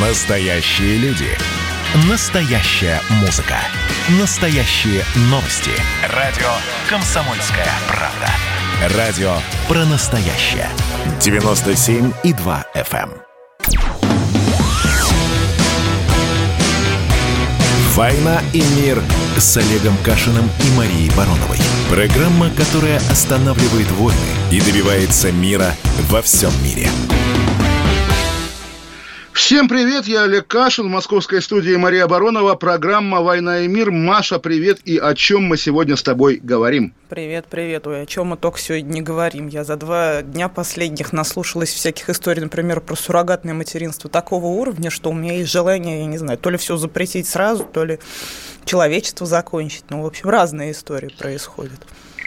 Настоящие люди. Настоящая музыка. Настоящие новости. Радио «Комсомольская правда». Радио про настоящее. 97,2 FM. эм. «Война и мир» с Олегом Кашиным и Марией Бароновой. Программа, которая останавливает войны и добивается мира во всем мире. Всем привет, я Олег Кашин, в московской студии Мария Баронова, программа «Война и мир». Маша, привет, и о чем мы сегодня с тобой говорим? Привет, привет. Ой, о чем мы только сегодня не говорим. Я за два дня последних наслушалась всяких историй, например, про суррогатное материнство такого уровня, что у меня есть желание, я не знаю, то ли все запретить сразу, то ли человечество закончить. Ну, в общем, разные истории происходят.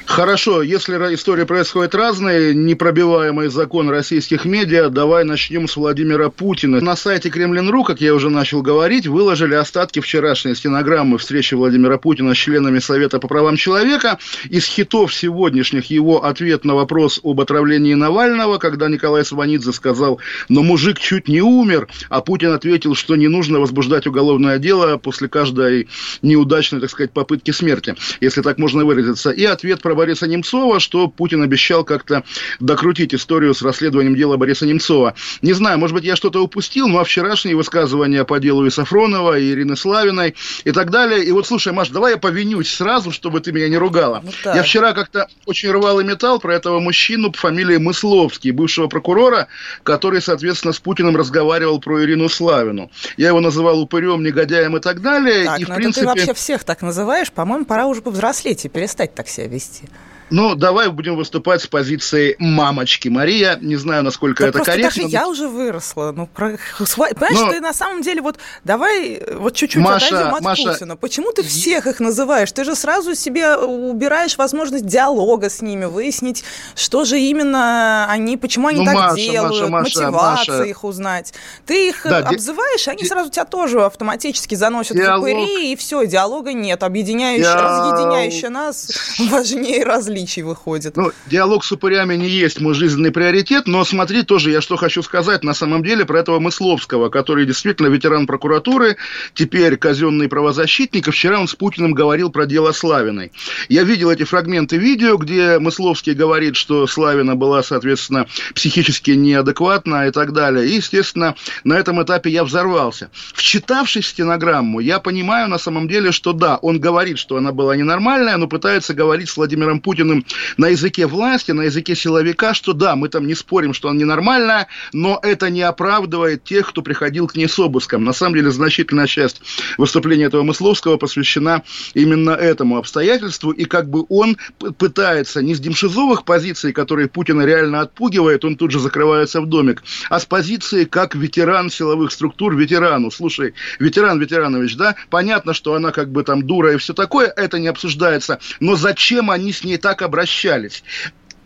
Хорошо, если истории происходят разные, непробиваемый закон российских медиа, давай начнем с Владимира Путина. На сайте Кремлин.ру, как я уже начал говорить, выложили остатки вчерашней стенограммы встречи Владимира Путина с членами Совета по правам человека. Из хитов сегодняшних его ответ на вопрос об отравлении Навального, когда Николай Сванидзе сказал, но мужик чуть не умер, а Путин ответил, что не нужно возбуждать уголовное дело после каждой неудачной, так сказать, попытки смерти, если так можно выразиться. И ответ про Бориса Немцова, что Путин обещал как-то докрутить историю с расследованием дела Бориса Немцова. Не знаю, может быть, я что-то упустил, но вчерашние высказывания по делу и Сафронова, и Ирины Славиной и так далее. И вот, слушай, Маш, давай я повинюсь сразу, чтобы ты меня не ругала. Ну, я вчера как-то очень рвал и металл про этого мужчину по фамилии Мысловский, бывшего прокурора, который, соответственно, с Путиным разговаривал про Ирину Славину. Я его называл упырем, негодяем и так далее. Так, и, в ну принципе... ты вообще всех так называешь. По-моему, пора уже повзрослеть и перестать так себя вести. 些。Ну, давай будем выступать с позиции мамочки. Мария, не знаю, насколько да это корректно. Даже я уже выросла. Ну, про... Понимаешь, но... ты на самом деле вот давай вот чуть-чуть Маша, отойдем от Маша... Путина. Почему ты всех их называешь? Ты же сразу себе убираешь возможность диалога с ними, выяснить, что же именно они, почему они ну, так Маша, делают, Маша, мотивация Маша. их узнать. Ты их да, обзываешь, ди... они сразу тебя тоже автоматически заносят Диалог... в упыри, и все, диалога нет. Объединяющее, Я... разъединяющее нас важнее различия различий выходит. Ну, диалог с упырями не есть мой жизненный приоритет, но смотри тоже, я что хочу сказать на самом деле про этого Мысловского, который действительно ветеран прокуратуры, теперь казенный правозащитник, и вчера он с Путиным говорил про дело Славиной. Я видел эти фрагменты видео, где Мысловский говорит, что Славина была, соответственно, психически неадекватна и так далее. И, естественно, на этом этапе я взорвался. Вчитавшись в стенограмму, я понимаю на самом деле, что да, он говорит, что она была ненормальная, но пытается говорить с Владимиром Путиным написанным на языке власти, на языке силовика, что да, мы там не спорим, что он ненормальная, но это не оправдывает тех, кто приходил к ней с обыском. На самом деле, значительная часть выступления этого Мысловского посвящена именно этому обстоятельству, и как бы он пытается не с демшизовых позиций, которые Путина реально отпугивает, он тут же закрывается в домик, а с позиции как ветеран силовых структур, ветерану. Слушай, ветеран Ветеранович, да, понятно, что она как бы там дура и все такое, это не обсуждается, но зачем они с ней так обращались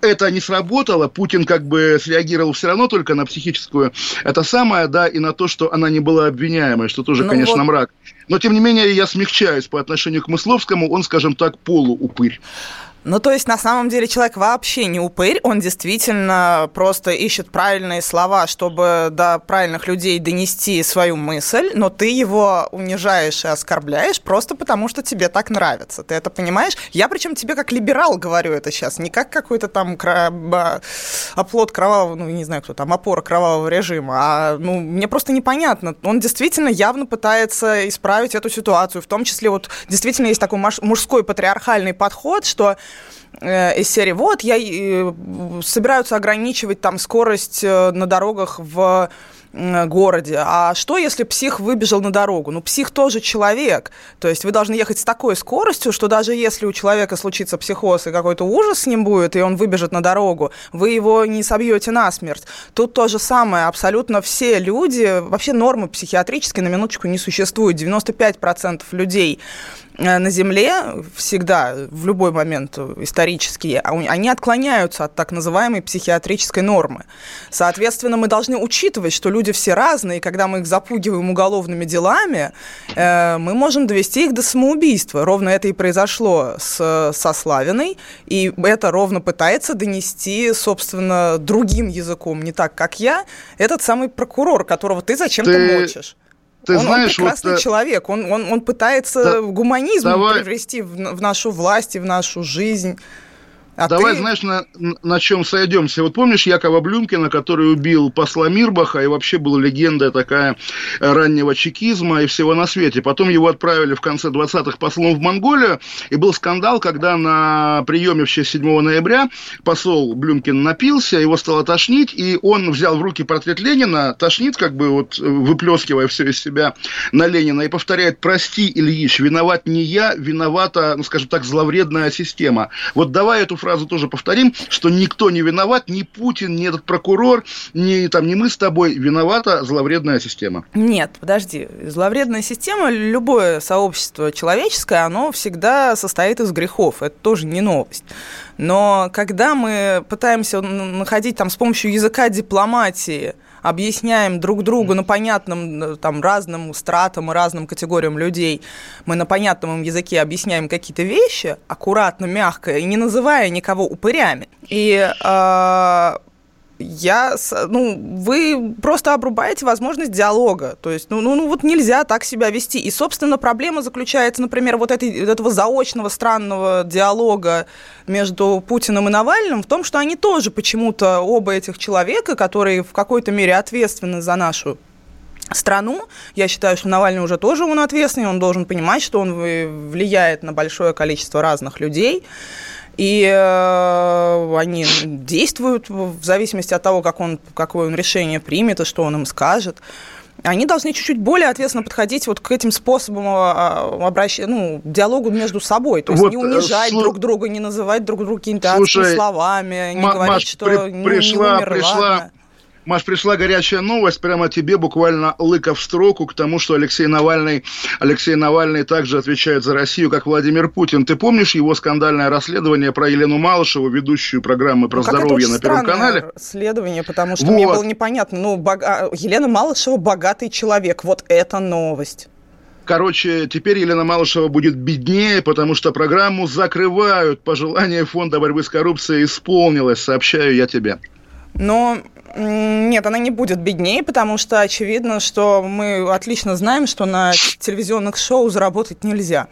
это не сработало, Путин как бы среагировал все равно только на психическую это самое, да, и на то, что она не была обвиняемой, что тоже, ну конечно, вот. мрак. Но, тем не менее, я смягчаюсь по отношению к Мысловскому, он, скажем так, полуупырь. Ну, то есть, на самом деле, человек вообще не упырь, он действительно просто ищет правильные слова, чтобы до правильных людей донести свою мысль, но ты его унижаешь и оскорбляешь просто потому, что тебе так нравится. Ты это понимаешь? Я причем тебе как либерал говорю это сейчас, не как какой-то там кра... оплот кровавого, ну, не знаю, кто там, опора кровавого режима, а, ну, мне просто непонятно. Он действительно явно пытается исправить эту ситуацию, в том числе вот действительно есть такой мужской патриархальный подход, что из серии «Вот, я, э, собираются ограничивать там скорость э, на дорогах в городе. А что, если псих выбежал на дорогу? Ну, псих тоже человек. То есть вы должны ехать с такой скоростью, что даже если у человека случится психоз и какой-то ужас с ним будет, и он выбежит на дорогу, вы его не собьете насмерть. Тут то же самое. Абсолютно все люди, вообще нормы психиатрические на минуточку не существует. 95% людей э, на Земле всегда, в любой момент исторически, а они отклоняются от так называемой психиатрической нормы. Соответственно, мы должны учитывать, что люди все разные, и когда мы их запугиваем уголовными делами, э, мы можем довести их до самоубийства. Ровно это и произошло с, со Славиной, и это ровно пытается донести, собственно, другим языком, не так, как я, этот самый прокурор, которого ты зачем-то ты... мочишь. Ты он, знаешь, он прекрасный вот, человек, он, он, он пытается да, гуманизм давай... привести в, в нашу власть и в нашу жизнь. А Давай, ты... знаешь, на, на чем сойдемся. Вот помнишь Якова Блюмкина, который убил посла Мирбаха, и вообще была легенда такая раннего чекизма и всего на свете. Потом его отправили в конце 20-х послом в Монголию, и был скандал, когда на приеме в честь 7 ноября посол Блюмкин напился, его стало тошнить, и он взял в руки портрет Ленина, тошнит, как бы вот выплескивая все из себя на Ленина, и повторяет, прости, Ильич, виноват не я, виновата, ну, скажем так, зловредная система. Вот давай эту фразу тоже повторим, что никто не виноват, ни Путин, ни этот прокурор, ни, там, ни мы с тобой. Виновата зловредная система. Нет, подожди. Зловредная система, любое сообщество человеческое, оно всегда состоит из грехов. Это тоже не новость. Но когда мы пытаемся находить там с помощью языка дипломатии объясняем друг другу на понятном, э, там, разным стратам и разным категориям людей, мы на понятном языке объясняем какие-то вещи, аккуратно, мягко, и не называя никого упырями. И э, я, ну, вы просто обрубаете возможность диалога. То есть, ну, ну, ну, вот нельзя так себя вести. И, собственно, проблема заключается, например, вот этой, этого заочного странного диалога между Путиным и Навальным в том, что они тоже почему-то, оба этих человека, которые в какой-то мере ответственны за нашу страну. Я считаю, что Навальный уже тоже он ответственный, он должен понимать, что он влияет на большое количество разных людей и э, они действуют в зависимости от того, как он, какое он решение примет и что он им скажет. Они должны чуть-чуть более ответственно подходить вот к этим способам а, обращения, ну, диалогу между собой. То есть вот, не унижать слу... друг друга, не называть друг друга какими-то словами, не говорить, Маш, что при, пришла, не умер, пришла. Маш, пришла горячая новость прямо тебе, буквально лыка в строку, к тому, что Алексей Навальный, Алексей Навальный также отвечает за Россию, как Владимир Путин. Ты помнишь его скандальное расследование про Елену Малышеву, ведущую программы про ну, здоровье на Первом канале? расследование, потому что вот. мне было непонятно. Ну, бога... Елена Малышева богатый человек. Вот это новость. Короче, теперь Елена Малышева будет беднее, потому что программу закрывают. Пожелание Фонда борьбы с коррупцией исполнилось, сообщаю я тебе. Но нет, она не будет беднее, потому что очевидно, что мы отлично знаем, что на телевизионных шоу заработать нельзя.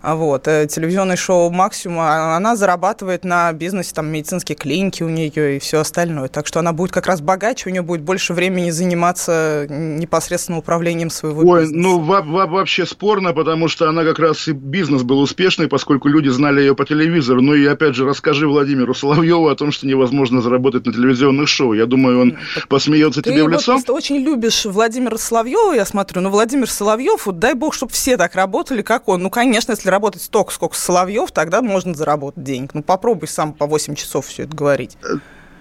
А вот. Э, телевизионное шоу «Максимум», а, она зарабатывает на бизнесе, там, медицинские клиники у нее и все остальное. Так что она будет как раз богаче, у нее будет больше времени заниматься непосредственно управлением своего Ой, бизнеса. ну, вообще спорно, потому что она как раз и бизнес был успешный, поскольку люди знали ее по телевизору. Ну и, опять же, расскажи Владимиру Соловьеву о том, что невозможно заработать на телевизионных шоу. Я думаю, он ну, посмеется тебе в лицо. Ты очень любишь Владимира Соловьева, я смотрю. Но Владимир Соловьев, вот дай бог, чтобы все так работали, как он. Ну, конечно, если если работать столько, сколько Соловьев, тогда можно заработать денег. Ну, попробуй сам по 8 часов все это говорить.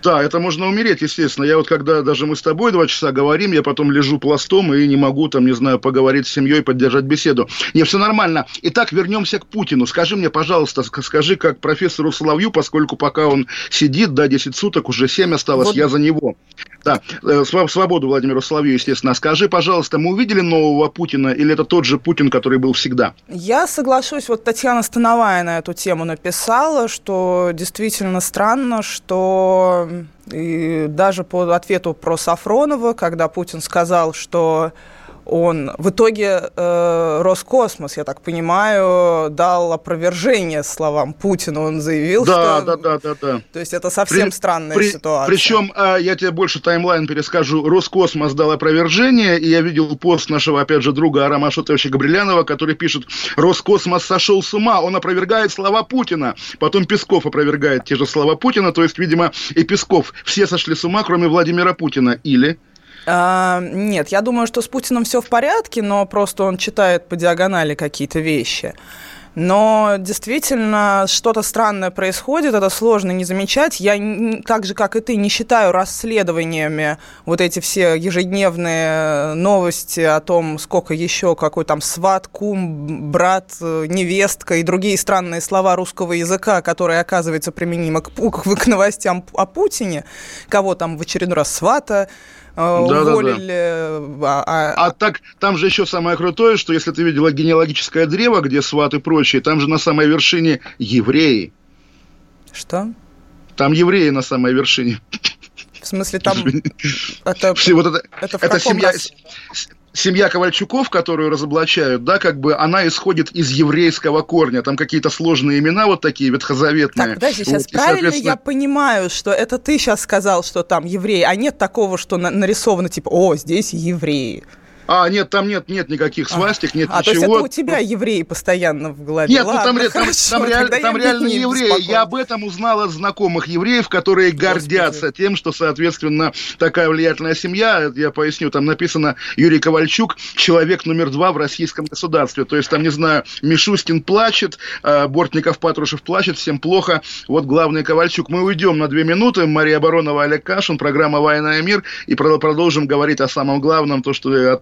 Да, это можно умереть, естественно. Я вот когда даже мы с тобой два часа говорим, я потом лежу пластом и не могу там, не знаю, поговорить с семьей, поддержать беседу. Не, все нормально. Итак, вернемся к Путину. Скажи мне, пожалуйста, скажи как профессору Соловью, поскольку пока он сидит, да, 10 суток, уже 7 осталось, вот. я за него. Да, э, свободу Владимиру Соловью, естественно. Скажи, пожалуйста, мы увидели нового Путина или это тот же Путин, который был всегда? Я соглашусь. Вот Татьяна Становая на эту тему написала, что действительно странно, что и даже по ответу про Сафронова, когда Путин сказал, что он в итоге э, Роскосмос, я так понимаю, дал опровержение словам Путина. Он заявил, да, что... Да, да, да, да. То есть это совсем при, странная при, ситуация. Причем, э, я тебе больше таймлайн перескажу. Роскосмос дал опровержение, и я видел пост нашего, опять же, друга Арама Шотовича Габрилянова, который пишет, Роскосмос сошел с ума, он опровергает слова Путина. Потом Песков опровергает те же слова Путина, то есть, видимо, и Песков. Все сошли с ума, кроме Владимира Путина. Или... А, нет, я думаю, что с Путиным все в порядке, но просто он читает по диагонали какие-то вещи. Но действительно что-то странное происходит, это сложно не замечать. Я так же, как и ты, не считаю расследованиями вот эти все ежедневные новости о том, сколько еще какой там сват, кум, брат, невестка и другие странные слова русского языка, которые, оказывается, применимы к, к новостям о Путине, кого там в очередной раз свата, да, уволили. Да, да. А, а... а так, там же еще самое крутое, что если ты видела генеалогическое древо, где сват и прочее, там же на самой вершине евреи. Что? Там евреи на самой вершине. В смысле, там... Это, вот это, это, это семья, раз семья Ковальчуков, которую разоблачают, да, как бы она исходит из еврейского корня. Там какие-то сложные имена вот такие ветхозаветные. Так, подожди, сейчас вот, правильно соответственно... я понимаю, что это ты сейчас сказал, что там евреи, а нет такого, что нарисовано типа, о, здесь евреи. А, нет, там нет, нет никаких свастик, нет а, ничего. А, то есть это у тебя евреи постоянно в голове? Нет, Ладно, ну там, хорошо, там, там, реаль, там реально евреи. Я об этом узнал от знакомых евреев, которые Господи. гордятся тем, что, соответственно, такая влиятельная семья, я поясню, там написано Юрий Ковальчук, человек номер два в российском государстве. То есть там, не знаю, Мишустин плачет, а, Бортников Патрушев плачет, всем плохо. Вот главный Ковальчук. Мы уйдем на две минуты. Мария Баронова, Олег Кашин, программа «Война и мир». И продолжим говорить о самом главном, то, что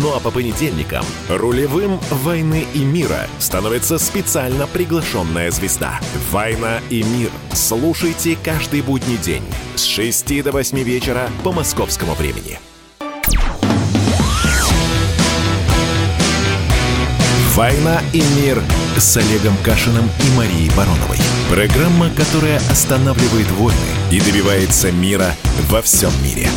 Ну а по понедельникам рулевым «Войны и мира» становится специально приглашенная звезда. «Война и мир». Слушайте каждый будний день с 6 до 8 вечера по московскому времени. «Война и мир» с Олегом Кашиным и Марией Бароновой. Программа, которая останавливает войны и добивается мира во всем мире.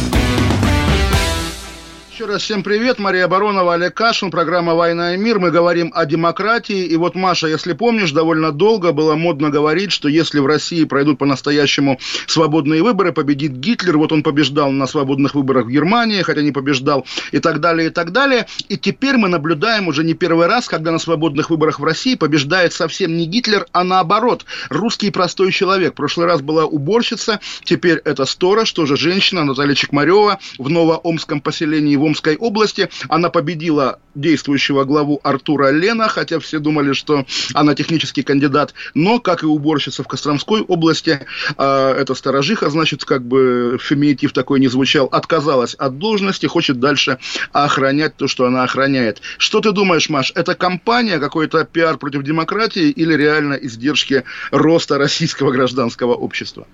Еще раз всем привет. Мария Баронова, Олег Кашин, программа «Война и мир». Мы говорим о демократии. И вот, Маша, если помнишь, довольно долго было модно говорить, что если в России пройдут по-настоящему свободные выборы, победит Гитлер. Вот он побеждал на свободных выборах в Германии, хотя не побеждал, и так далее, и так далее. И теперь мы наблюдаем уже не первый раз, когда на свободных выборах в России побеждает совсем не Гитлер, а наоборот, русский простой человек. В прошлый раз была уборщица, теперь это сторож, тоже женщина, Наталья Чекмарева в Новоомском поселении Омской области. Она победила действующего главу Артура Лена, хотя все думали, что она технический кандидат. Но, как и уборщица в Костромской области, э, эта сторожиха, значит, как бы феминитив такой не звучал, отказалась от должности, хочет дальше охранять то, что она охраняет. Что ты думаешь, Маш, это кампания, какой-то пиар против демократии или реально издержки роста российского гражданского общества?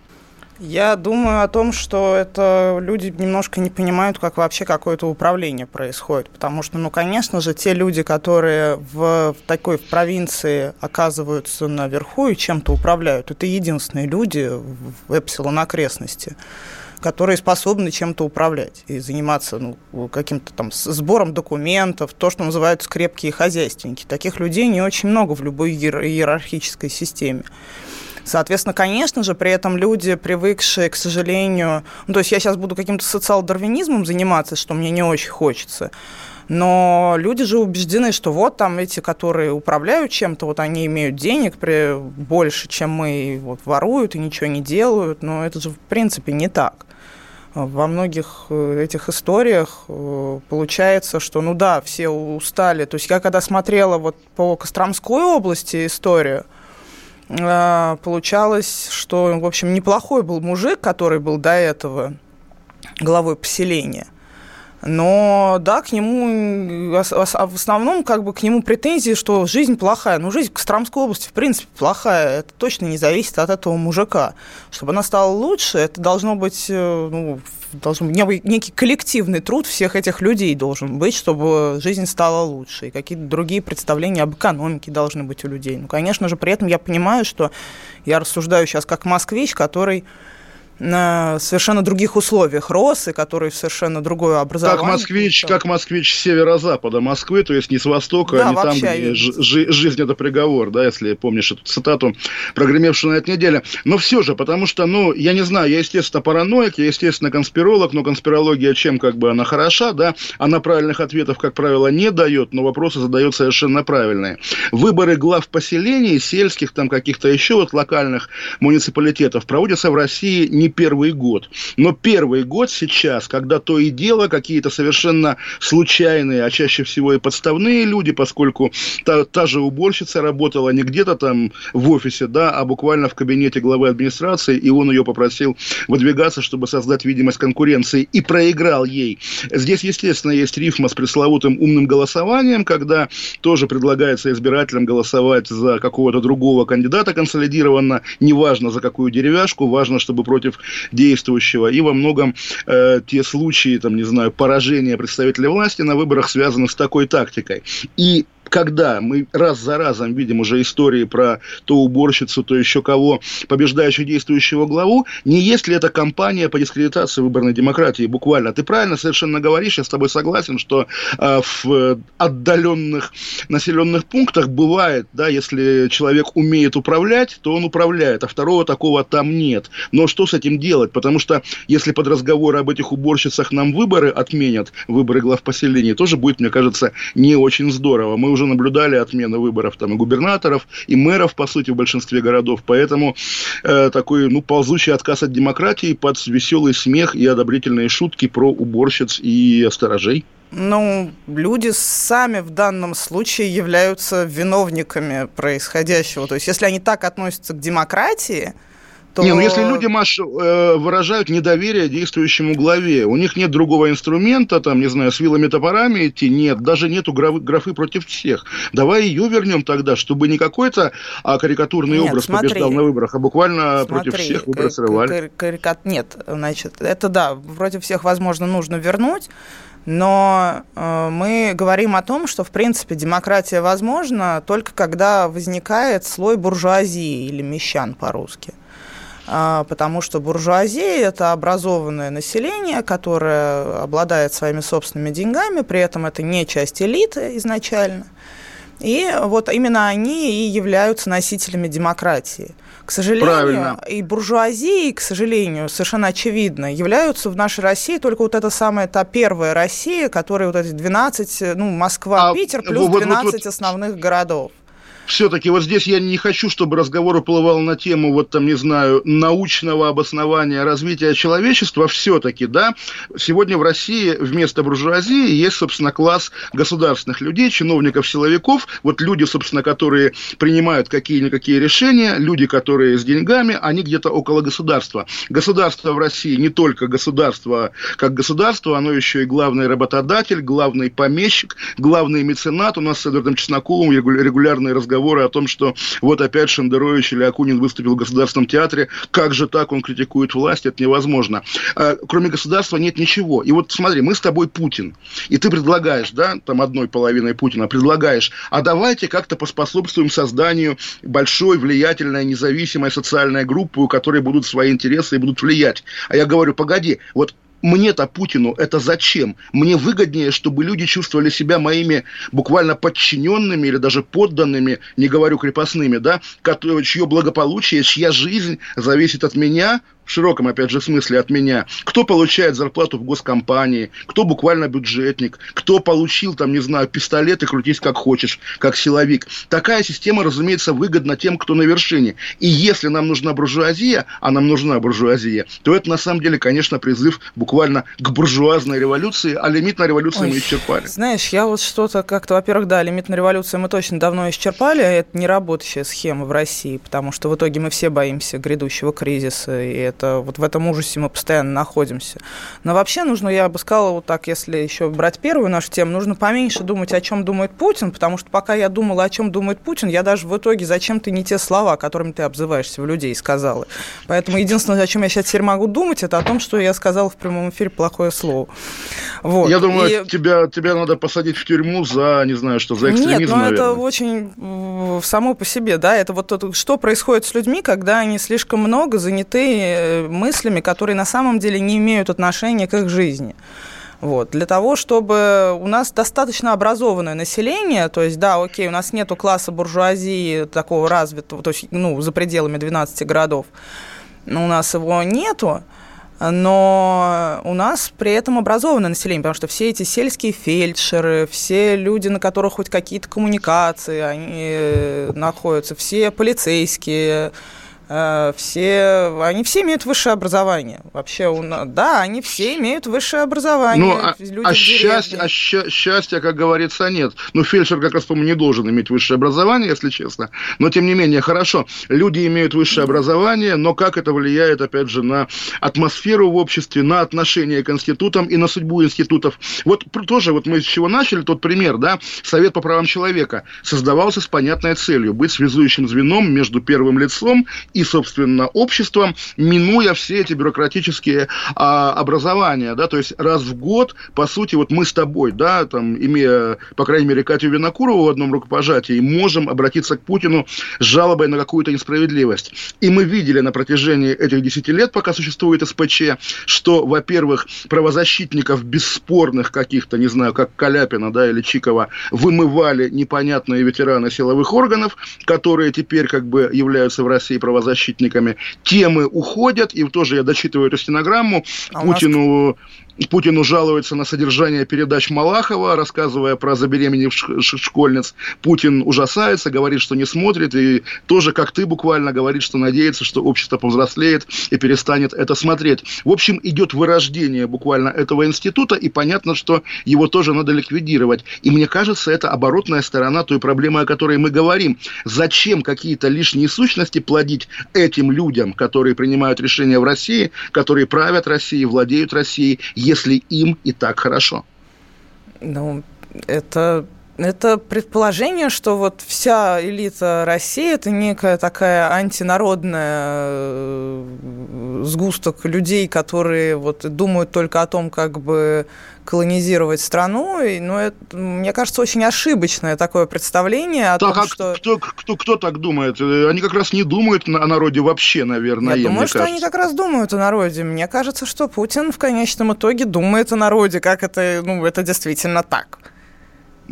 Я думаю о том, что это люди немножко не понимают, как вообще какое-то управление происходит. Потому что, ну, конечно же, те люди, которые в, такой в провинции оказываются наверху и чем-то управляют, это единственные люди в Эпсилон окрестности которые способны чем-то управлять и заниматься ну, каким-то там сбором документов, то, что называют крепкие хозяйственники. Таких людей не очень много в любой иерархической системе. Соответственно, конечно же, при этом люди, привыкшие, к сожалению... Ну, то есть я сейчас буду каким-то социал-дарвинизмом заниматься, что мне не очень хочется, но люди же убеждены, что вот там эти, которые управляют чем-то, вот они имеют денег при, больше, чем мы, вот воруют и ничего не делают, но это же в принципе не так. Во многих э, этих историях э, получается, что, ну да, все устали. То есть я когда смотрела вот по Костромской области историю, получалось, что, в общем, неплохой был мужик, который был до этого главой поселения – но да, к нему а в основном как бы к нему претензии, что жизнь плохая. Ну, жизнь в Костромской области, в принципе, плохая. Это точно не зависит от этого мужика. Чтобы она стала лучше, это должно быть, э, ну, должен быть некий коллективный труд всех этих людей должен быть, чтобы жизнь стала лучше. И какие-то другие представления об экономике должны быть у людей. Ну, конечно же, при этом я понимаю, что я рассуждаю сейчас как москвич, который на совершенно других условиях рос, и который совершенно другое образование. Как москвич, как москвич северо-запада Москвы, то есть не с востока, да, не там, где жи- жизнь это приговор, да, если помнишь эту цитату, прогремевшую на этой неделе. Но все же, потому что, ну, я не знаю, я, естественно, параноик, я, естественно, конспиролог, но конспирология чем как бы она хороша, да, она правильных ответов, как правило, не дает, но вопросы задает совершенно правильные. Выборы глав поселений, сельских, там каких-то еще вот локальных муниципалитетов проводятся в России не первый год. Но первый год сейчас, когда то и дело какие-то совершенно случайные, а чаще всего и подставные люди, поскольку та, та же уборщица работала не где-то там в офисе, да, а буквально в кабинете главы администрации, и он ее попросил выдвигаться, чтобы создать видимость конкуренции, и проиграл ей. Здесь, естественно, есть рифма с пресловутым умным голосованием, когда тоже предлагается избирателям голосовать за какого-то другого кандидата консолидированно, неважно за какую деревяшку, важно, чтобы против действующего, и во многом э, те случаи, там, не знаю, поражения представителей власти на выборах связаны с такой тактикой. И когда мы раз за разом видим уже истории про то уборщицу, то еще кого, побеждающего действующего главу, не есть ли это кампания по дискредитации выборной демократии буквально? Ты правильно совершенно говоришь, я с тобой согласен, что э, в отдаленных населенных пунктах бывает, да, если человек умеет управлять, то он управляет, а второго такого там нет. Но что с этим делать? Потому что если под разговоры об этих уборщицах нам выборы отменят, выборы глав поселений, тоже будет, мне кажется, не очень здорово. Мы уже уже наблюдали отмену выборов там и губернаторов, и мэров, по сути, в большинстве городов. Поэтому э, такой, ну, ползущий отказ от демократии под веселый смех и одобрительные шутки про уборщиц и сторожей. Ну, люди сами в данном случае являются виновниками происходящего. То есть, если они так относятся к демократии, то... Не, ну если люди, Маш, э, выражают недоверие действующему главе, у них нет другого инструмента, там, не знаю, с вилами топорами идти, нет, даже нету графы, графы против всех. Давай ее вернем тогда, чтобы не какой-то а, карикатурный нет, образ смотри, побеждал на выборах, а буквально смотри, против всех выборы срывали. Карикат... Нет, значит, это да, против всех, возможно, нужно вернуть, но э, мы говорим о том, что, в принципе, демократия возможна только когда возникает слой буржуазии или мещан по-русски. А, потому что буржуазия – это образованное население, которое обладает своими собственными деньгами, при этом это не часть элиты изначально. И вот именно они и являются носителями демократии. К сожалению, Правильно. и буржуазии, к сожалению, совершенно очевидно, являются в нашей России только вот эта самая та первая Россия, которая вот эти 12, ну, Москва, а, Питер, плюс вот, 12 вот, вот, основных городов все-таки вот здесь я не хочу, чтобы разговор уплывал на тему, вот там, не знаю, научного обоснования развития человечества, все-таки, да, сегодня в России вместо буржуазии есть, собственно, класс государственных людей, чиновников, силовиков, вот люди, собственно, которые принимают какие-никакие решения, люди, которые с деньгами, они где-то около государства. Государство в России не только государство как государство, оно еще и главный работодатель, главный помещик, главный меценат. У нас с Эдвардом Чесноковым регулярные разговоры разговоры о том, что вот опять Шендерович или Акунин выступил в Государственном театре, как же так он критикует власть, это невозможно. А, кроме государства нет ничего. И вот смотри, мы с тобой Путин, и ты предлагаешь, да, там одной половиной Путина, предлагаешь, а давайте как-то поспособствуем созданию большой, влиятельной, независимой социальной группы, у которой будут свои интересы и будут влиять. А я говорю, погоди, вот мне-то Путину это зачем? Мне выгоднее, чтобы люди чувствовали себя моими буквально подчиненными или даже подданными, не говорю крепостными, да, чье благополучие, чья жизнь зависит от меня, в широком, опять же, смысле от меня, кто получает зарплату в госкомпании, кто буквально бюджетник, кто получил, там, не знаю, пистолет и крутись как хочешь, как силовик. Такая система, разумеется, выгодна тем, кто на вершине. И если нам нужна буржуазия, а нам нужна буржуазия, то это, на самом деле, конечно, призыв буквально к буржуазной революции, а лимитной революции Ой, мы исчерпали. Знаешь, я вот что-то как-то, во-первых, да, лимитная революция мы точно давно исчерпали, это не работающая схема в России, потому что в итоге мы все боимся грядущего кризиса, и это вот в этом ужасе мы постоянно находимся. Но вообще нужно, я бы сказала, вот так, если еще брать первую нашу тему, нужно поменьше думать, о чем думает Путин, потому что пока я думала, о чем думает Путин, я даже в итоге зачем ты не те слова, которыми ты обзываешься в людей, сказала. Поэтому единственное, о чем я сейчас теперь могу думать, это о том, что я сказала в прямом эфире плохое слово. Вот. Я думаю, и... тебя, тебя надо посадить в тюрьму за, не знаю, что, за экстремизм, Нет, ну это очень само по себе, да, это вот то, что происходит с людьми, когда они слишком много заняты мыслями, которые на самом деле не имеют отношения к их жизни. Вот. Для того, чтобы у нас достаточно образованное население, то есть, да, окей, у нас нету класса буржуазии такого развитого, то есть, ну, за пределами 12 городов, у нас его нету, но у нас при этом образованное население, потому что все эти сельские фельдшеры, все люди, на которых хоть какие-то коммуникации они э, находятся, все полицейские, Э, все, они все имеют высшее образование. Вообще, да, они все имеют высшее образование. Ну, а, а, счастье, а счастья, как говорится, нет. Ну, фельдшер как раз, по-моему, не должен иметь высшее образование, если честно. Но, тем не менее, хорошо, люди имеют высшее образование, но как это влияет, опять же, на атмосферу в обществе, на отношение к институтам и на судьбу институтов. Вот тоже, вот мы с чего начали, тот пример, да, Совет по правам человека создавался с понятной целью быть связующим звеном между первым лицом и и, собственно, обществом, минуя все эти бюрократические а, образования, да, то есть раз в год, по сути, вот мы с тобой, да, там, имея, по крайней мере, Катю Винокурову в одном рукопожатии, можем обратиться к Путину с жалобой на какую-то несправедливость. И мы видели на протяжении этих десяти лет, пока существует СПЧ, что, во-первых, правозащитников бесспорных каких-то, не знаю, как Каляпина, да, или Чикова, вымывали непонятные ветераны силовых органов, которые теперь как бы являются в России правозащитниками, правозащитниками, темы уходят, и тоже я дочитываю эту стенограмму, а Путину нас... Путину жалуется на содержание передач Малахова, рассказывая про забеременевших школьниц. Путин ужасается, говорит, что не смотрит, и тоже, как ты буквально, говорит, что надеется, что общество повзрослеет и перестанет это смотреть. В общем, идет вырождение буквально этого института, и понятно, что его тоже надо ликвидировать. И мне кажется, это оборотная сторона той проблемы, о которой мы говорим. Зачем какие-то лишние сущности плодить этим людям, которые принимают решения в России, которые правят Россией, владеют Россией, если им и так хорошо? Ну, это это предположение, что вот вся элита России это некая такая антинародная э, сгусток людей, которые вот думают только о том, как бы колонизировать страну. И, ну, это, мне кажется, очень ошибочное такое представление о так, том, а что... Кто, кто, кто так думает? Они как раз не думают о народе вообще, наверное. Я думаю, что кажется. они как раз думают о народе. Мне кажется, что Путин в конечном итоге думает о народе, как это, ну, это действительно так.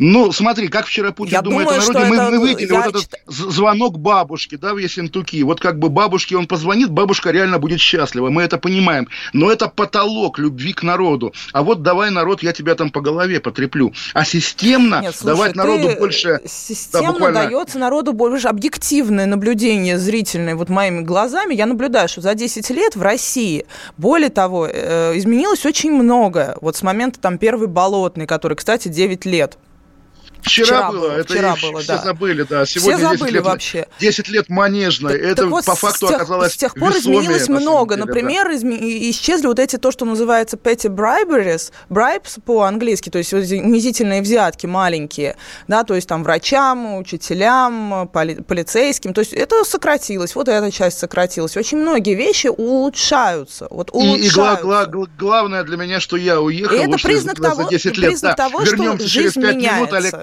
Ну, смотри, как вчера Путин я думает думаю, о народе, мы, это, мы видели вот этот звонок бабушки, да, в Ессентуки. Вот как бы бабушке он позвонит, бабушка реально будет счастлива, мы это понимаем. Но это потолок любви к народу. А вот давай, народ, я тебя там по голове потреплю. А системно Нет, слушай, давать народу больше... Системно да, буквально... дается народу больше объективное наблюдение зрительное. Вот моими глазами я наблюдаю, что за 10 лет в России, более того, э, изменилось очень много. Вот с момента там первой болотной, который, кстати, 9 лет Вчера, вчера было, это вчера было, все да. забыли, да. Сегодня все забыли 10 лет, вообще. 10 лет манежной. Так, это так вот по факту тех, оказалось С тех пор изменилось много. Деле, Например, да. изме- исчезли вот эти, то, что называется petty briberies, bribes по-английски, то есть унизительные взятки маленькие, да, то есть там врачам, учителям, поли- полицейским, то есть это сократилось, вот эта часть сократилась. Очень многие вещи улучшаются. Вот улучшаются. И, и гла- гла- главное для меня, что я уехал, и это признак за, того, за 10 лет. Признак да. того, Вернемся что через 5 меняется. минут, Олег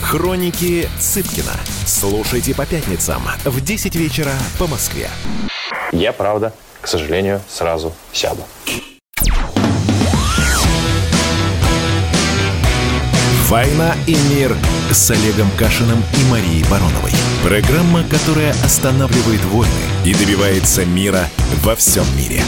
Хроники Цыпкина. Слушайте по пятницам в 10 вечера по Москве. Я, правда, к сожалению, сразу сяду. «Война и мир» с Олегом Кашиным и Марией Бароновой. Программа, которая останавливает войны и добивается мира во всем мире.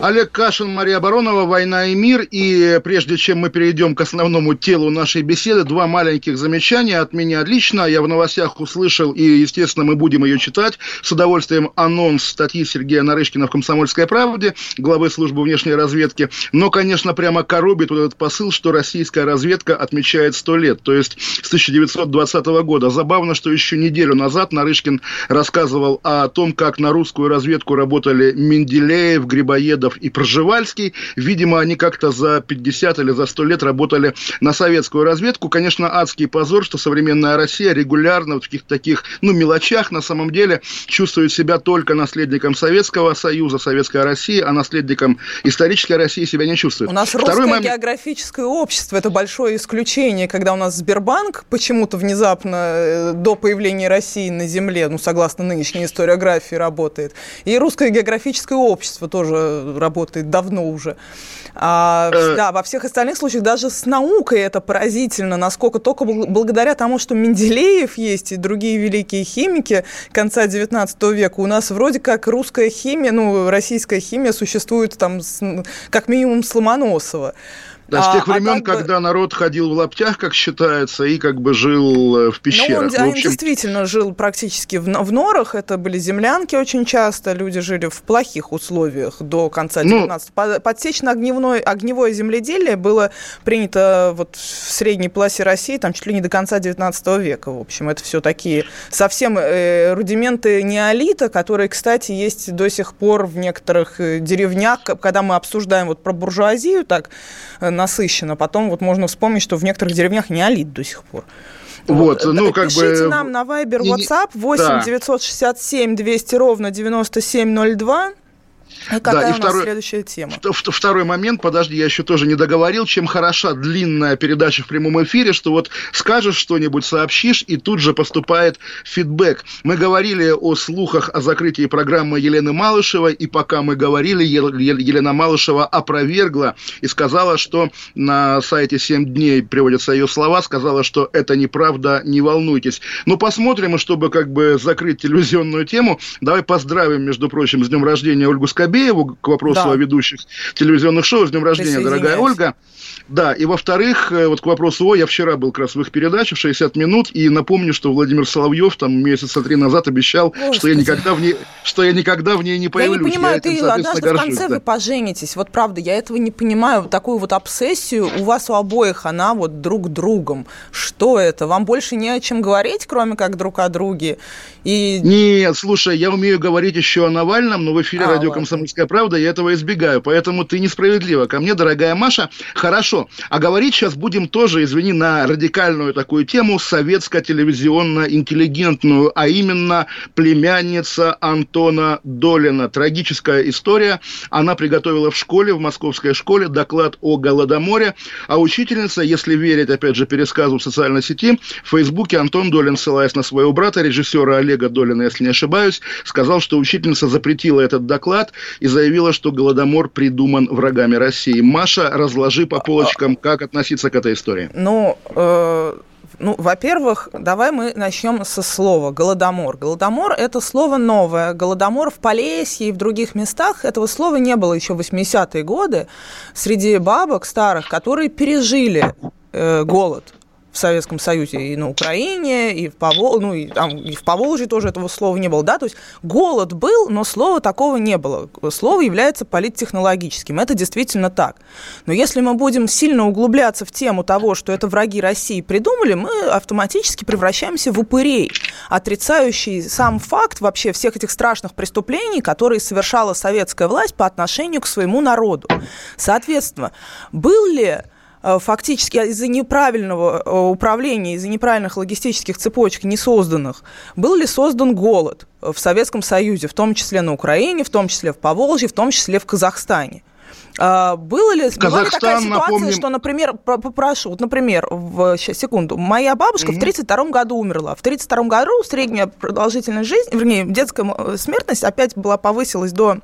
Олег Кашин, Мария Баронова, «Война и мир». И прежде чем мы перейдем к основному телу нашей беседы, два маленьких замечания от меня лично. Я в новостях услышал, и, естественно, мы будем ее читать. С удовольствием анонс статьи Сергея Нарышкина в «Комсомольской правде», главы службы внешней разведки. Но, конечно, прямо коробит вот этот посыл, что российская разведка отмечает сто лет, то есть с 1920 года. Забавно, что еще неделю назад Нарышкин рассказывал о том, как на русскую разведку работали Менделеев, Грибоедов, Давыдов и Проживальский. Видимо, они как-то за 50 или за 100 лет работали на советскую разведку. Конечно, адский позор, что современная Россия регулярно в каких-то таких, ну, мелочах на самом деле чувствует себя только наследником Советского Союза, Советской России, а наследником исторической России себя не чувствует. У нас Второй русское момент... географическое общество – это большое исключение, когда у нас Сбербанк почему-то внезапно э, до появления России на Земле, ну, согласно нынешней историографии, работает. И русское географическое общество тоже работает давно уже. А, э... Да, во всех остальных случаях даже с наукой это поразительно, насколько только благодаря тому, что Менделеев есть и другие великие химики конца 19 века, у нас вроде как русская химия, ну, российская химия существует там с, как минимум с Ломоносова. Да, с тех а, времен, а когда бы... народ ходил в лаптях, как считается, и как бы жил э, в пещерах. Ну, он, общем... действительно жил практически в, в норах, это были землянки очень часто, люди жили в плохих условиях до конца 19 ну... Подсечно-огневое огневое земледелие было принято вот в средней полосе России там чуть ли не до конца 19 века, в общем. Это все такие совсем э, рудименты неолита, которые, кстати, есть до сих пор в некоторых э, деревнях, когда мы обсуждаем вот про буржуазию, так э, насыщенно. Потом вот можно вспомнить, что в некоторых деревнях неолит до сих пор. Вот, вот ну, как Пишите бы... нам на Viber, WhatsApp 8 да. 967 200 ровно 9702. И какая да, и у второй, нас следующая тема? Второй момент, подожди, я еще тоже не договорил, чем хороша длинная передача в прямом эфире, что вот скажешь что-нибудь, сообщишь, и тут же поступает фидбэк. Мы говорили о слухах о закрытии программы Елены Малышевой, и пока мы говорили, Елена Малышева опровергла и сказала, что на сайте 7 дней приводятся ее слова, сказала, что это неправда, не волнуйтесь. Но ну, посмотрим, и чтобы как бы закрыть телевизионную тему, давай поздравим, между прочим, с днем рождения Ольгу Скобееву, Скобееву к вопросу да. о ведущих телевизионных шоу. С днем рождения, дорогая Ольга. Да, и во-вторых, э, вот к вопросу о, я вчера был как раз в их передаче в 60 минут, и напомню, что Владимир Соловьев там месяца три назад обещал, что я никогда в ней, что я никогда в ней не появлюсь. Я не понимаю, я этим, ты однажды горжусь, в конце да. вы поженитесь. Вот правда, я этого не понимаю. Такую вот обсессию у вас у обоих, она вот друг другом. Что это? Вам больше не о чем говорить, кроме как друг о друге? И... Нет, слушай, я умею говорить еще о Навальном, но в эфире а, радио «Комсомольская правда» я этого избегаю. Поэтому ты несправедлива ко мне, дорогая Маша. Хорошо. А говорить сейчас будем тоже, извини, на радикальную такую тему, советско-телевизионно-интеллигентную, а именно племянница Антона Долина. Трагическая история. Она приготовила в школе, в московской школе, доклад о Голодоморе, а учительница, если верить, опять же, пересказу в социальной сети, в Фейсбуке Антон Долин, ссылаясь на своего брата, режиссера Олега Долина, если не ошибаюсь, сказал, что учительница запретила этот доклад и заявила, что Голодомор придуман врагами России. Маша, разложи по полочкам, как относиться к этой истории. Ну, э, ну, во-первых, давай мы начнем со слова «голодомор». Голодомор – это слово новое. Голодомор в Полесье и в других местах этого слова не было еще в 80-е годы среди бабок старых, которые пережили э, голод в Советском Союзе и на Украине, и в, Повол... ну, и, там, и в Поволжье тоже этого слова не было, да, то есть голод был, но слова такого не было. Слово является политтехнологическим, это действительно так. Но если мы будем сильно углубляться в тему того, что это враги России придумали, мы автоматически превращаемся в упырей, отрицающий сам факт вообще всех этих страшных преступлений, которые совершала советская власть по отношению к своему народу. Соответственно, был ли фактически из-за неправильного э, управления, из-за неправильных логистических цепочек не созданных, был ли создан голод в Советском Союзе, в том числе на Украине, в том числе в Поволжье, в том числе в Казахстане? А, было ли, была ли такая ситуация, напомним... что, например, попрошу, вот, например, в, сейчас, секунду, моя бабушка mm-hmm. в 32 году умерла. В 32 году средняя продолжительность жизни, вернее, детская смертность опять была повысилась до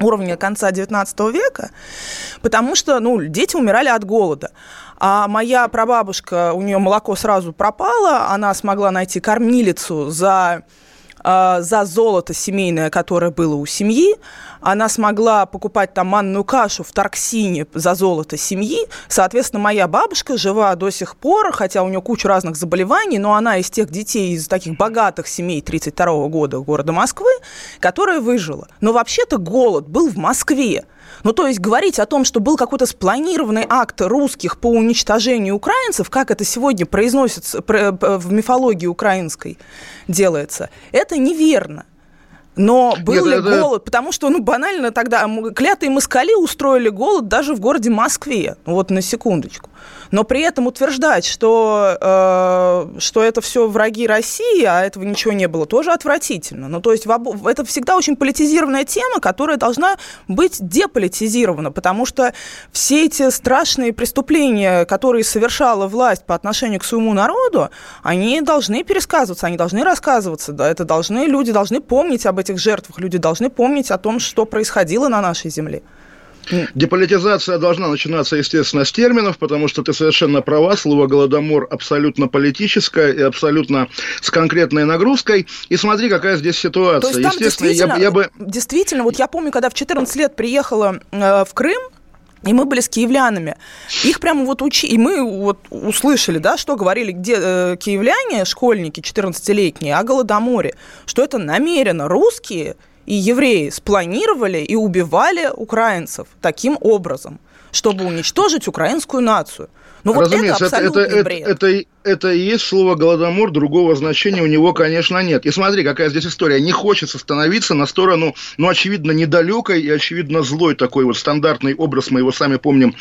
уровня конца XIX века, потому что ну, дети умирали от голода. А моя прабабушка, у нее молоко сразу пропало, она смогла найти кормилицу за а, за золото семейное, которое было у семьи. Она смогла покупать там манную кашу в Тарксине за золото семьи. Соответственно, моя бабушка жива до сих пор, хотя у нее куча разных заболеваний, но она из тех детей, из таких богатых семей 32 года города Москвы, которая выжила. Но вообще-то голод был в Москве. Ну, то есть говорить о том, что был какой-то спланированный акт русских по уничтожению украинцев, как это сегодня произносится в мифологии украинской делается, это неверно. Но был Нет, ли это... голод? Потому что, ну, банально тогда клятые москали устроили голод даже в городе Москве. Вот на секундочку но при этом утверждать, что, э, что это все враги России, а этого ничего не было, тоже отвратительно. Ну, то есть это всегда очень политизированная тема, которая должна быть деполитизирована, потому что все эти страшные преступления, которые совершала власть по отношению к своему народу, они должны пересказываться, они должны рассказываться, да, это должны, люди должны помнить об этих жертвах, люди должны помнить о том, что происходило на нашей земле. Деполитизация должна начинаться, естественно, с терминов, потому что ты совершенно права, слово «голодомор» абсолютно политическое и абсолютно с конкретной нагрузкой. И смотри, какая здесь ситуация. То есть там естественно, действительно, я, я бы... Действительно, вот я помню, когда в 14 лет приехала э, в Крым, и мы были с киевлянами. Их прямо вот учи... И мы вот услышали, да, что говорили где, э, киевляне, школьники 14-летние, о Голодоморе. Что это намеренно русские и евреи спланировали и убивали украинцев таким образом, чтобы уничтожить украинскую нацию. Ну, вот Разумеется, это, это, это, это, это, это и есть слово «голодомор», другого значения у него, конечно, нет. И смотри, какая здесь история. Не хочется становиться на сторону, ну, очевидно, недалекой и, очевидно, злой такой вот стандартный образ, мы его сами помним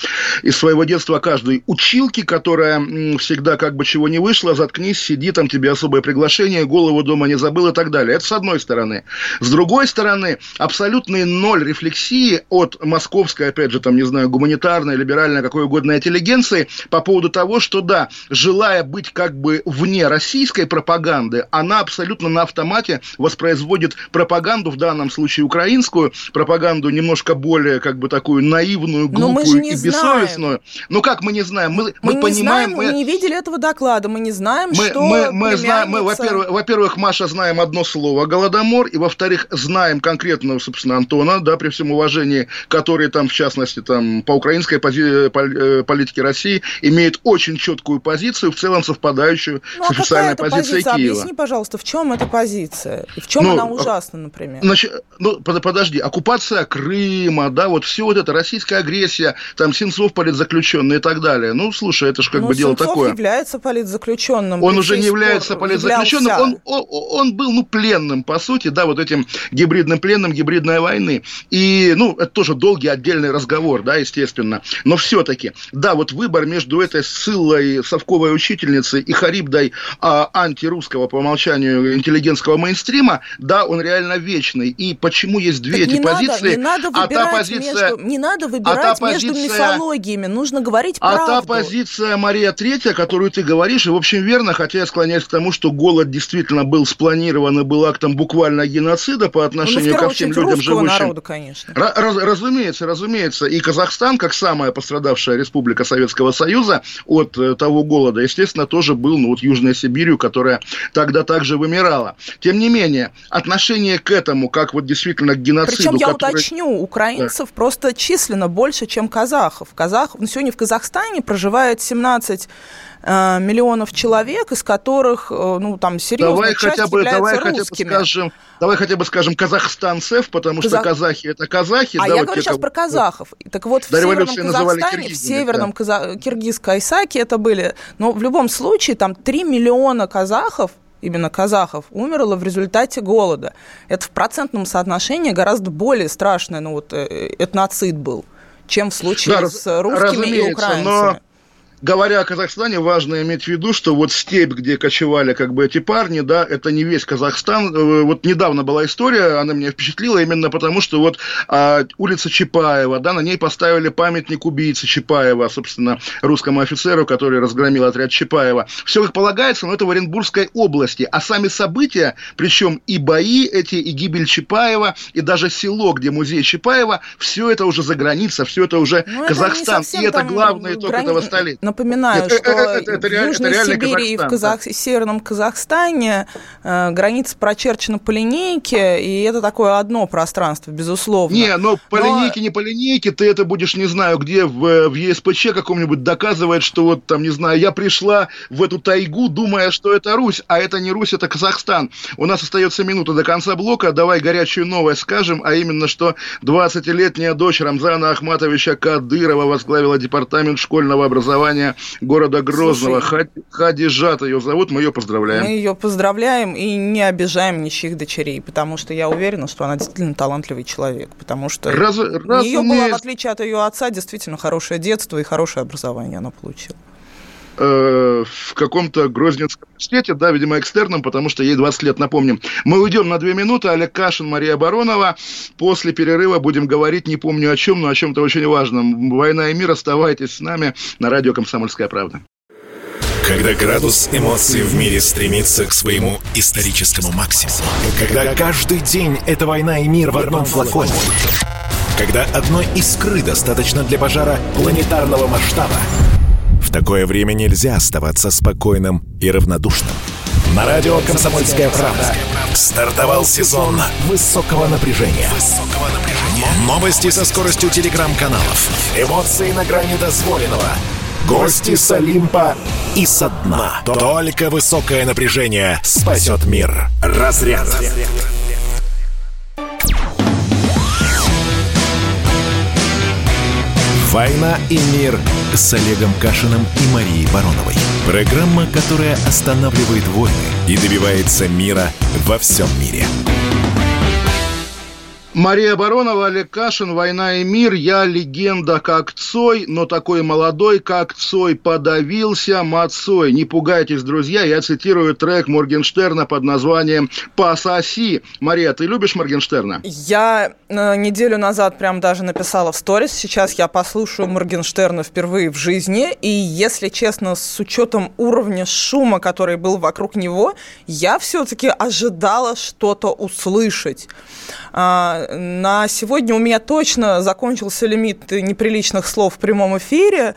из своего детства каждой училки, которая всегда как бы чего не вышло, заткнись, сиди, там тебе особое приглашение, голову дома не забыл и так далее. Это с одной стороны. С другой стороны, абсолютный ноль рефлексии от московской, опять же, там, не знаю, гуманитарной, либеральной, какой угодно интеллигенции по поводу того, что, да, желая быть как бы вне российской пропаганды, она абсолютно на автомате воспроизводит пропаганду, в данном случае украинскую, пропаганду немножко более как бы такую наивную, глупую и бессовестную. Ну как мы не знаем? Мы, мы, мы понимаем... Знаем, мы... мы не видели этого доклада, мы не знаем, мы, что мы, мы знаем, мы, во-первых, во-первых, Маша, знаем одно слово «голодомор», и, во-вторых, знаем конкретно, собственно, Антона, да, при всем уважении, который там, в частности, там, по украинской пози- э, политике России имеет очень четкую позицию, в целом совпадающую ну, с а официальной позицией позиция? Киева. Объясни, пожалуйста, в чем эта позиция? И в чем ну, она ужасна, например? Значит, ну, подожди, оккупация Крыма, да, вот все вот это, российская агрессия, там Сенцов политзаключенный и так далее. Ну, слушай, это же как ну, бы дело такое. Сенцов является политзаключенным. Он уже не является политзаключенным, он, он, он был, ну, пленным, по сути, да, вот этим гибридным пленным гибридной войны. И, ну, это тоже долгий отдельный разговор, да, естественно. Но все-таки, да, вот выбор между этой ссылой совковой учительницей учительницы и Харибдой а, антирусского по умолчанию интеллигентского мейнстрима, да, он реально вечный. И почему есть две так эти не позиции? Надо, не надо а та позиция, между, не надо выбирать а та позиция, между мифологиями, нужно говорить а правду. А та позиция Мария Третья, которую ты говоришь, и в общем верно, хотя я склоняюсь к тому, что голод действительно был спланирован и был актом буквально геноцида по отношению отношению ну, ко всем людям, живущим... народа, конечно. Раз, разумеется, разумеется. И Казахстан, как самая пострадавшая республика Советского Союза от э, того голода, естественно, тоже был, ну, вот Южная Сибирью, которая тогда также вымирала. Тем не менее, отношение к этому, как вот действительно к геноциду... Причем я который... уточню, украинцев да. просто численно больше, чем казахов. Казах... Ну, сегодня в Казахстане проживает 17 э, миллионов человек, из которых, э, ну, там, серьезная давай часть хотя бы, является давай русскими. Хотя бы скажем, давай хотя бы скажем казахстанцев, потому Казах... что казахи это казахи. А да, я вот говорю сейчас кого... про казахов. Так вот, До в Северном Казахстане, в Северном да. Каза... Киргиз-Кайсаки это были, но в любом случае там 3 миллиона казахов именно казахов, умерло в результате голода. Это в процентном соотношении гораздо более страшное, ну вот э, этноцид был, чем в случае да, с русскими и украинцами. Но говоря о Казахстане, важно иметь в виду, что вот степь, где кочевали как бы эти парни, да, это не весь Казахстан. Э, вот недавно была история, она меня впечатлила именно потому, что вот а, улица Чапаева, да, на ней поставили памятник убийцы Чапаева, собственно, русскому офицеру, который разгромил отряд Чапаева. Все как полагается, но это в Оренбургской области. А сами события, причем и бои эти, и гибель Чапаева, и даже село, где музей Чапаева, все это уже за граница, все это уже но Казахстан. Это и это главный итог грани... этого столетия. Напоминаю, это, что это, это, это, в Южной это Сибири и в Казах... да. Северном Казахстане э, граница прочерчена по линейке, и это такое одно пространство, безусловно. Не, но по но... линейке, не по линейке, ты это будешь, не знаю, где в, в ЕСПЧ каком-нибудь доказывает, что вот там, не знаю, я пришла в эту тайгу, думая, что это Русь, а это не Русь, это Казахстан. У нас остается минута до конца блока, давай горячую новость скажем, а именно, что 20-летняя дочь Рамзана Ахматовича Кадырова возглавила департамент школьного образования образования города Грозного. Слушай, Хадижат ее зовут, мы ее поздравляем. Мы ее поздравляем и не обижаем ничьих дочерей, потому что я уверена, что она действительно талантливый человек, потому что раз, у нее было, в отличие от ее отца, действительно хорошее детство и хорошее образование она получила э, в каком-то Грозненском университете, да, видимо, экстерном, потому что ей 20 лет, напомним. Мы уйдем на две минуты. Олег Кашин, Мария Баронова. После перерыва будем говорить, не помню о чем, но о чем-то очень важном. Война и мир, оставайтесь с нами на радио «Комсомольская правда». Когда градус эмоций в мире стремится к своему историческому максимуму. Когда каждый день это война и мир в одном флаконе. Когда одной искры достаточно для пожара планетарного масштаба. Такое время нельзя оставаться спокойным и равнодушным. На радио «Комсомольская правда» стартовал сезон высокого напряжения. Новости со скоростью телеграм-каналов. Эмоции на грани дозволенного. Гости с Олимпа и со дна. Только высокое напряжение спасет мир. Разряд. «Война и мир» с Олегом Кашиным и Марией Бароновой. Программа, которая останавливает войны и добивается мира во всем мире. Мария Баронова, Олег Кашин, «Война и мир». Я легенда, как Цой, но такой молодой, как Цой, подавился мацой. Не пугайтесь, друзья, я цитирую трек Моргенштерна под названием «Пососи». Мария, ты любишь Моргенштерна? Я э, неделю назад прям даже написала в сторис. Сейчас я послушаю Моргенштерна впервые в жизни. И, если честно, с учетом уровня шума, который был вокруг него, я все-таки ожидала что-то услышать. А, на сегодня у меня точно закончился лимит неприличных слов в прямом эфире.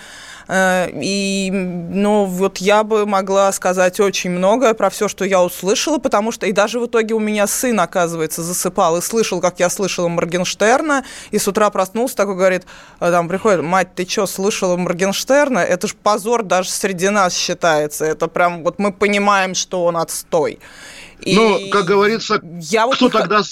Э, и, ну, вот я бы могла сказать очень многое про все, что я услышала, потому что и даже в итоге у меня сын, оказывается, засыпал и слышал, как я слышала Моргенштерна, и с утра проснулся, такой говорит, э, там приходит, мать, ты что, слышала Моргенштерна? Это же позор даже среди нас считается. Это прям, вот мы понимаем, что он отстой. И ну, как говорится, я кто вот... тогда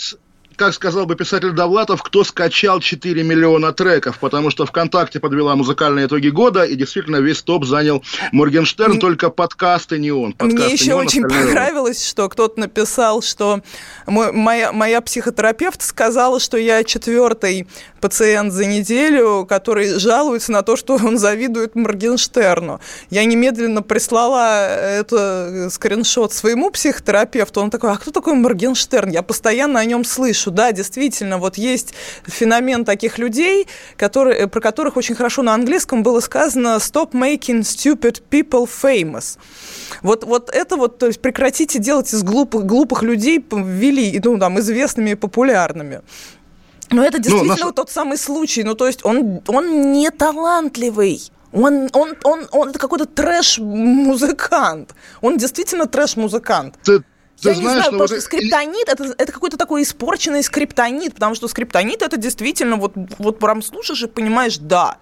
как сказал бы писатель Довлатов, кто скачал 4 миллиона треков, потому что ВКонтакте подвела музыкальные итоги года, и действительно весь топ занял Моргенштерн, только подкасты не он. Подкасты Мне еще он, очень понравилось, что кто-то написал, что моя, моя психотерапевт сказала, что я четвертый пациент за неделю, который жалуется на то, что он завидует Моргенштерну. Я немедленно прислала это скриншот своему психотерапевту. Он такой, а кто такой Моргенштерн? Я постоянно о нем слышу пишут, да, действительно, вот есть феномен таких людей, которые, про которых очень хорошо на английском было сказано «stop making stupid people famous». Вот, вот это вот, то есть прекратите делать из глупых, глупых людей ввели, ну, там, известными и популярными. Но это ну, действительно ну, наш... тот самый случай. Ну, то есть он, он не талантливый. Он, он, он, он это какой-то трэш-музыкант. Он действительно трэш-музыкант. Ты, ты я знаешь, не знаю, просто вот... скриптонит это, это какой-то такой испорченный скриптонит, потому что скриптонит это действительно вот, вот прям слушаешь и понимаешь, да,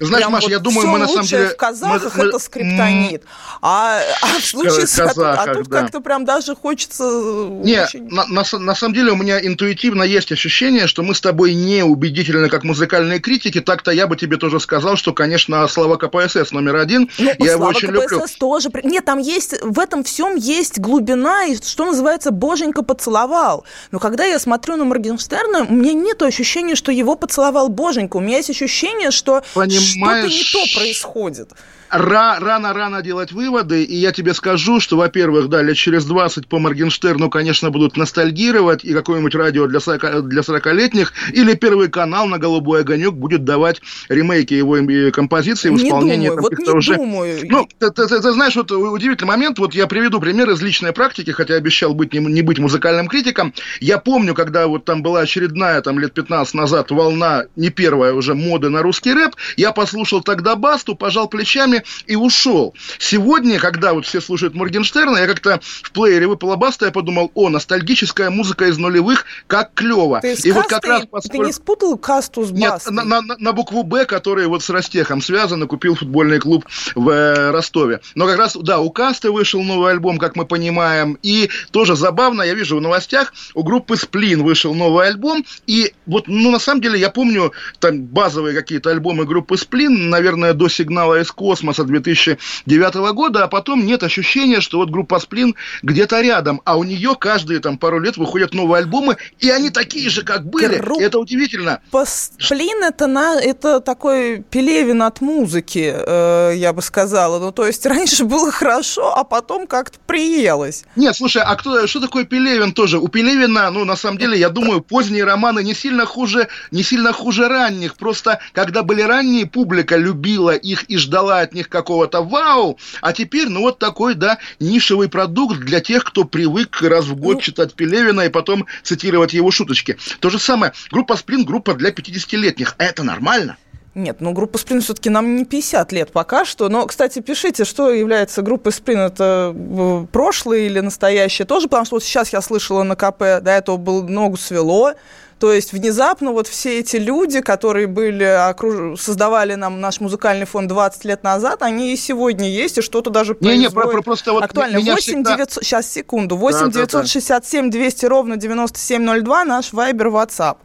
знаешь, Прям Маша, вот я думаю, мы на самом деле... в казахах мы, это скриптонит. А, а в случае с... Казахах, а тут да. как-то прям даже хочется... Не, очень... на, на, на самом деле у меня интуитивно есть ощущение, что мы с тобой не убедительны как музыкальные критики. Так-то я бы тебе тоже сказал, что, конечно, слова КПСС номер один. Ну, я его очень КПСС люблю. тоже... Нет, там есть... В этом всем есть глубина, и что называется, боженька поцеловал. Но когда я смотрю на Моргенштерна, у меня нет ощущения, что его поцеловал боженька. У меня есть ощущение, что... Понимаешь, что-то не то происходит рано-рано делать выводы, и я тебе скажу, что, во-первых, да, лет через 20 по Моргенштерну, конечно, будут ностальгировать, и какое-нибудь радио для 40, для 40-летних, или Первый канал на «Голубой огонек» будет давать ремейки его композиции в исполнении... Не думаю, вот не уже... думаю. Ну, ты, ты, ты, ты знаешь, вот удивительный момент, вот я приведу пример из личной практики, хотя обещал быть не, не быть музыкальным критиком. Я помню, когда вот там была очередная, там, лет 15 назад волна, не первая уже, моды на русский рэп, я послушал тогда Басту, пожал плечами, и ушел. Сегодня, когда вот все слушают Моргенштерна, я как-то в плеере выпала баста, я подумал, о, ностальгическая музыка из нулевых, как клево. Ты и вот как раз поскольку... Ты не спутал касту с бастой? Нет, на, на, на букву «Б», который вот с Ростехом связан, купил футбольный клуб в э, Ростове. Но как раз, да, у Касты вышел новый альбом, как мы понимаем, и тоже забавно, я вижу в новостях, у группы «Сплин» вышел новый альбом, и вот, ну, на самом деле, я помню там базовые какие-то альбомы группы «Сплин», наверное, до «Сигнала из космоса», космоса 2009 года, а потом нет ощущения, что вот группа Сплин где-то рядом, а у нее каждые там пару лет выходят новые альбомы, и они такие же, как были. Группа это удивительно. Сплин это, на, это такой пелевин от музыки, э, я бы сказала. Ну, то есть раньше было хорошо, а потом как-то приелось. Нет, слушай, а кто, что такое Пелевин тоже? У Пелевина, ну, на самом деле, я думаю, поздние романы не сильно хуже, не сильно хуже ранних. Просто, когда были ранние, публика любила их и ждала от них них какого-то вау, а теперь, ну, вот такой, да, нишевый продукт для тех, кто привык раз в год ну, читать Пелевина и потом цитировать его шуточки. То же самое, группа «Сплин» – группа для 50-летних, а это нормально. Нет, ну группа Сплин все-таки нам не 50 лет пока что. Но, кстати, пишите, что является группой Сплин. Это э, прошлое или настоящее тоже, потому что вот сейчас я слышала на КП, до этого был ногу свело, то есть внезапно вот все эти люди, которые были, окруж... создавали нам наш музыкальный фонд 20 лет назад, они и сегодня есть, и что-то даже не, не, про, просто вот актуально. 8 всегда... 900... Сейчас, секунду. 8 да, 967 да, да. 200 ровно 9702 наш Вайбер, WhatsApp.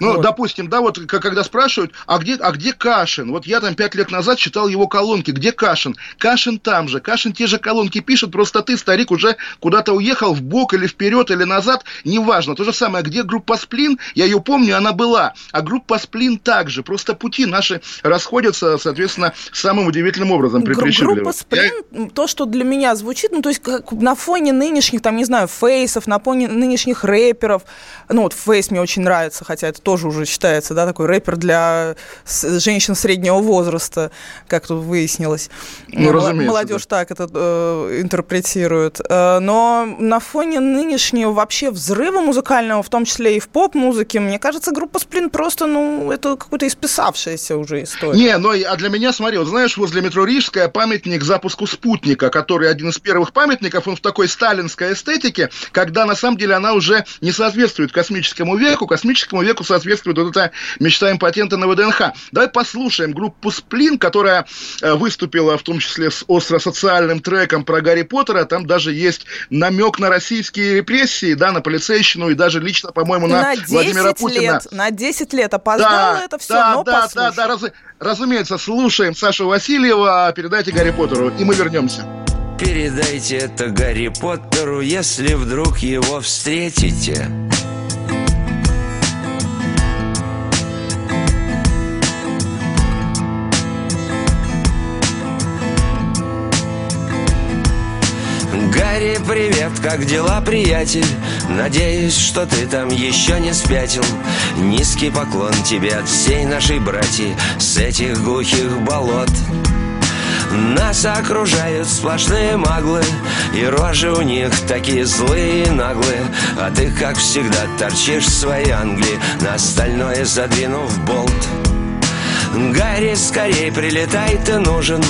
Ну, вот. допустим, да, вот когда спрашивают, а где, а где Кашин? Вот я там пять лет назад читал его колонки, где Кашин? Кашин там же, Кашин те же колонки пишет, просто ты, старик, уже куда-то уехал в бок или вперед или назад, неважно. То же самое, где группа Сплин, я ее помню, она была, а группа Сплин также, просто пути наши расходятся, соответственно, самым удивительным образом Группа Сплин, я... то, что для меня звучит, ну, то есть как на фоне нынешних, там, не знаю, фейсов, на фоне нынешних рэперов, ну, вот фейс мне очень нравится, хотя это тоже уже считается, да, такой рэпер для женщин среднего возраста, как тут выяснилось. Ну, разумеется. Молодежь да. так это э, интерпретирует. Э, но на фоне нынешнего вообще взрыва музыкального, в том числе и в поп-музыке, мне кажется, группа Сплин просто, ну, это какая-то исписавшаяся уже история. Не, ну, а для меня, смотри, вот знаешь, возле метро Рижская памятник запуску спутника, который один из первых памятников, он в такой сталинской эстетике, когда на самом деле она уже не соответствует космическому веку, космическому веку соответствует соответствует вот эта мечта импотента на ВДНХ. Давай послушаем группу «Сплин», которая э, выступила в том числе с остро-социальным треком про Гарри Поттера. Там даже есть намек на российские репрессии, да, на полицейщину и даже лично, по-моему, на, на Владимира Путина. Лет, на 10 лет опоздало да, это все, да, но да, да, да, раз, разумеется, слушаем Сашу Васильева, передайте Гарри Поттеру, и мы вернемся. Передайте это Гарри Поттеру, если вдруг его встретите. Гарри, привет, как дела, приятель? Надеюсь, что ты там еще не спятил. Низкий поклон тебе от всей нашей братьи С этих глухих болот. Нас окружают сплошные маглы И рожи у них такие злые и наглые. А ты, как всегда, торчишь в своей Англии На остальное задвинув болт Гарри, скорей прилетай, ты нужен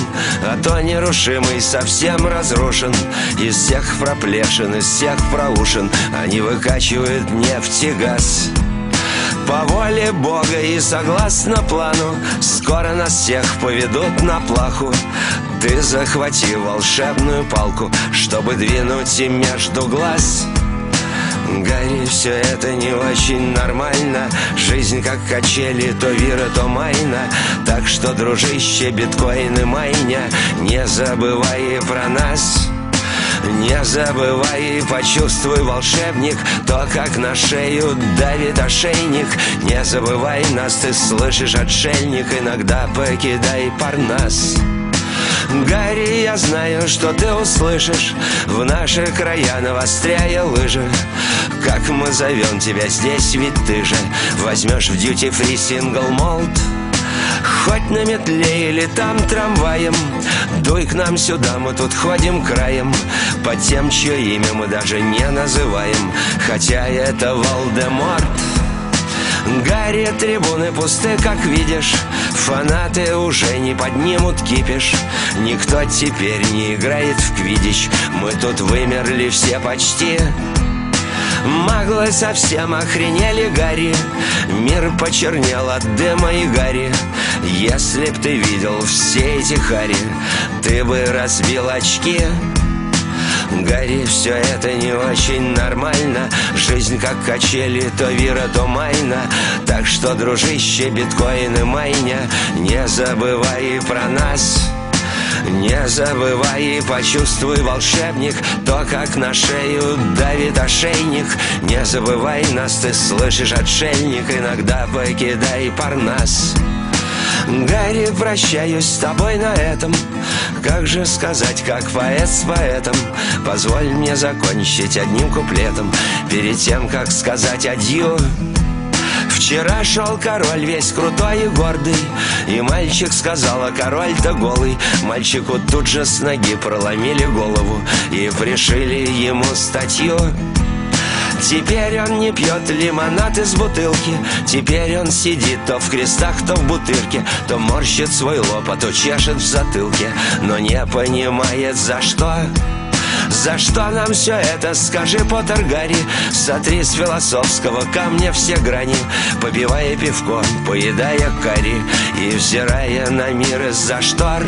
А то нерушимый совсем разрушен. Из всех проплешин, из всех проушин Они выкачивают нефть и газ. По воле Бога и согласно плану Скоро нас всех поведут на плаху. Ты захвати волшебную палку Чтобы двинуть им между глаз Гарри, все это не очень нормально. Жизнь как качели, то вира, то майна. Так что, дружище, биткоины майня Не забывай про нас. Не забывай почувствуй, волшебник То, как на шею давит ошейник. Не забывай нас, ты слышишь, отшельник Иногда покидай парнас Гарри, я знаю, что ты услышишь. В наши края навостряя лыжи Как мы зовем тебя здесь, ведь ты же Возьмешь в дьюти-фри сингл молд Хоть на метле или там трамваем Дуй к нам сюда, мы тут ходим краем. Под тем, чье имя мы даже не называем Хотя это Волдеморт Гарри, трибуны пусты, как видишь Фанаты уже не поднимут кипиш. Никто теперь не играет в квидич Мы тут вымерли все почти Маглы совсем охренели, Гарри. Мир почернел от дыма и гари. Если б ты видел все эти хари Ты бы разбил очки. Гарри, все это не очень нормально. Жизнь как качели, то вира, то майна. Так что, дружище, биткоины майня Не забывай про нас не забывай и почувствуй, волшебник То, как на шею давит ошейник. Не забывай нас, ты слышишь, отшельник Иногда покидай парнас. Гарри, прощаюсь с тобой на этом. Как же сказать, как поэт с поэтом? Позволь мне закончить одним куплетом. Перед тем, как сказать адью Вчера шел король весь крутой и гордый И мальчик сказал, а король-то голый Мальчику тут же с ноги проломили голову И пришили ему статью. Теперь он не пьет лимонад из бутылки Теперь он сидит то в крестах, то в бутырке То морщит свой лоб, а то чешет в затылке Но не понимает за что за что нам все это, скажи, Поттер Гарри? Сотри с философского камня все грани Попивая пивко, поедая карри И взирая на мир из-за штор.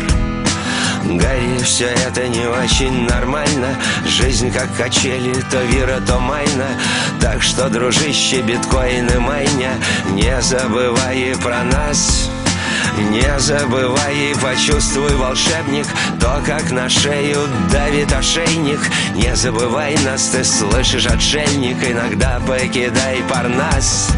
Гарри, все это не очень нормально. Жизнь как качели, то вира, то майна. Так что, дружище, биткоины майня Не забывай про нас не забывай и почувствуй, волшебник То, как на шею давит ошейник. Не забывай нас, ты слышишь, отшельник Иногда покидай парнас.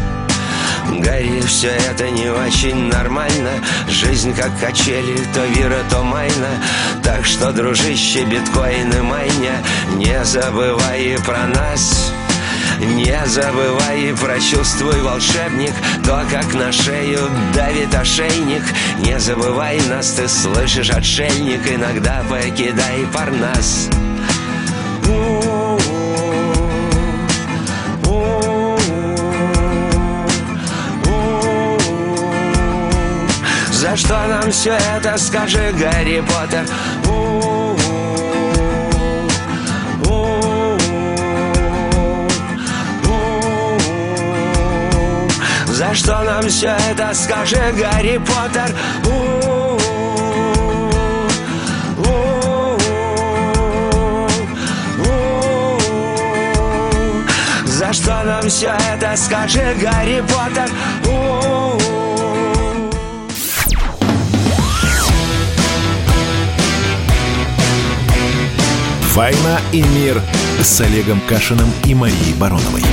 Гарри, все это не очень нормально. Жизнь как качели, то вира, то майна. Так что, дружище, биткоины майня Не забывай про нас не забывай и прочувствуй, волшебник То, как на шею давит ошейник. Не забывай нас, ты слышишь, отшельник Иногда покидай парнас. За что нам все это, скажи, Гарри Поттер? За что нам все это, скажи, Гарри Поттер? За что нам все это, скажи, Гарри Поттер? «Война и мир» с Олегом Кашиным и Марией Бароновой.